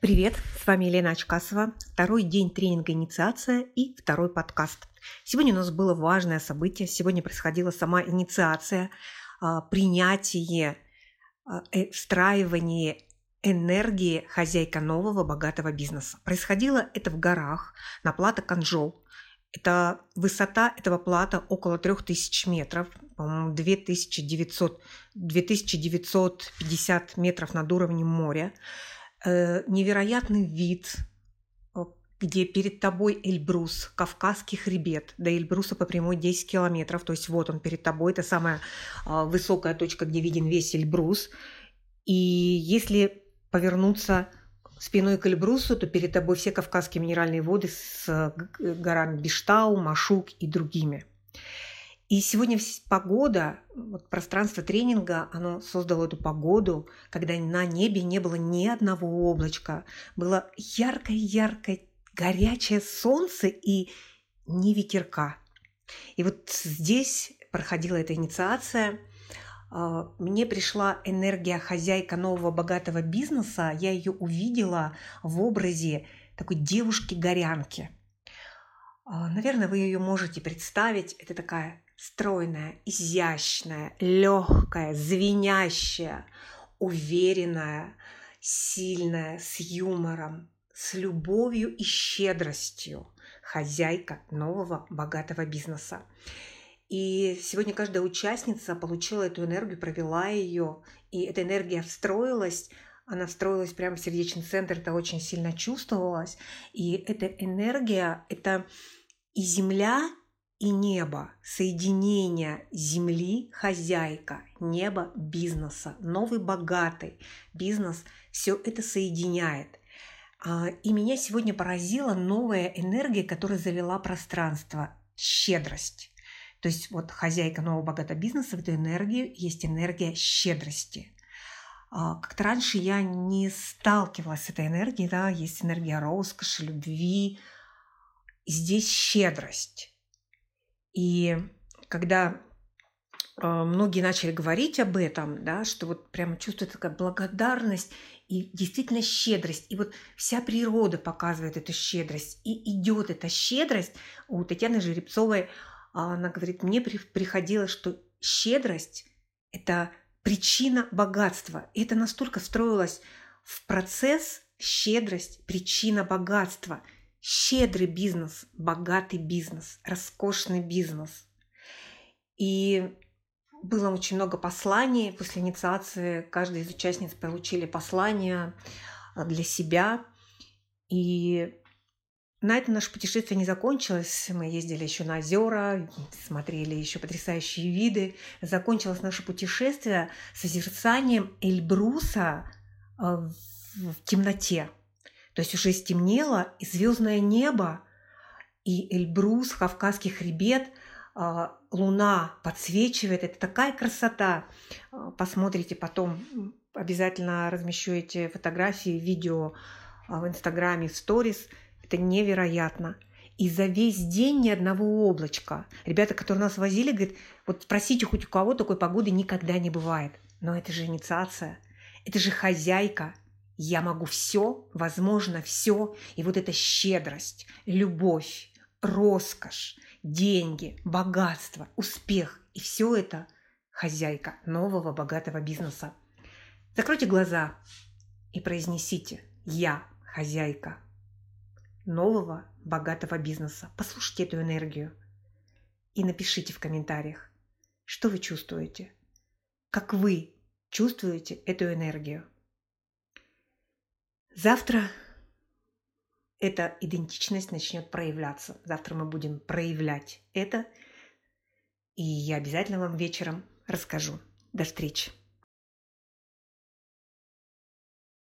Привет, с вами Елена Очкасова. Второй день тренинга «Инициация» и второй подкаст. Сегодня у нас было важное событие. Сегодня происходила сама инициация, а, принятие, а, э, встраивание энергии хозяйка нового богатого бизнеса. Происходило это в горах на плато Канжол. Это высота этого плата около 3000 метров, по-моему, 2900, 2950 метров над уровнем моря. Э, невероятный вид, э, где перед тобой Эльбрус, Кавказский хребет. До Эльбруса по прямой 10 километров. То есть вот он перед тобой. Это самая а, высокая точка, где виден весь Эльбрус. И если повернуться спиной к Эльбрусу, то перед тобой все Кавказские минеральные воды с э, горами Биштау, Машук и другими. И сегодня погода, вот пространство тренинга, оно создало эту погоду, когда на небе не было ни одного облачка. Было яркое-яркое горячее солнце и ни ветерка. И вот здесь проходила эта инициация. А, мне пришла энергия хозяйка нового богатого бизнеса. Я ее увидела в образе такой девушки-горянки. А, наверное, вы ее можете представить. Это такая стройная, изящная, легкая, звенящая, уверенная, сильная, с юмором, с любовью и щедростью хозяйка нового богатого бизнеса. И сегодня каждая участница получила эту энергию, провела ее, и эта энергия встроилась, она встроилась прямо в сердечный центр, это очень сильно чувствовалось. И эта энергия, это и земля, и небо, соединение земли, хозяйка, неба, бизнеса, новый богатый бизнес, все это соединяет. А, и меня сегодня поразила новая энергия, которая завела пространство – щедрость. То есть вот хозяйка нового богатого бизнеса, в эту энергию есть энергия щедрости. А, как-то раньше я не сталкивалась с этой энергией, да, есть энергия роскоши, любви, здесь щедрость. И когда а, многие начали говорить об этом, да, что вот прямо чувствуется такая благодарность и действительно щедрость. И вот вся природа показывает эту щедрость. И идет эта щедрость. У Татьяны Жеребцовой а, она говорит, мне приходилось, что щедрость – это причина богатства. И это настолько встроилось в процесс щедрость – причина богатства – щедрый бизнес, богатый бизнес, роскошный бизнес. И было очень много посланий. После инициации каждая из участниц получили послания а, для себя. И на этом наше путешествие не закончилось. Мы ездили еще на озера, смотрели еще потрясающие виды. Закончилось наше путешествие созерцанием Эльбруса а, в темноте. То есть уже стемнело, и звездное небо, и Эльбрус, Кавказский хребет, а, луна подсвечивает. Это такая красота. А, посмотрите потом, обязательно размещу эти фотографии, видео а, в Инстаграме, в сторис. Это невероятно. И за весь день ни одного облачка. Ребята, которые нас возили, говорят, вот спросите хоть у кого такой погоды никогда не бывает. Но это же инициация. Это же хозяйка – я могу все, возможно, все. И вот эта щедрость, любовь, роскошь, деньги, богатство, успех. И все это хозяйка нового богатого бизнеса. Закройте глаза и произнесите «Я хозяйка нового богатого бизнеса». Послушайте эту энергию и напишите в комментариях, что вы чувствуете, как вы чувствуете эту энергию. Завтра эта идентичность начнет проявляться. Завтра мы будем проявлять это. И я обязательно вам вечером расскажу. До встречи.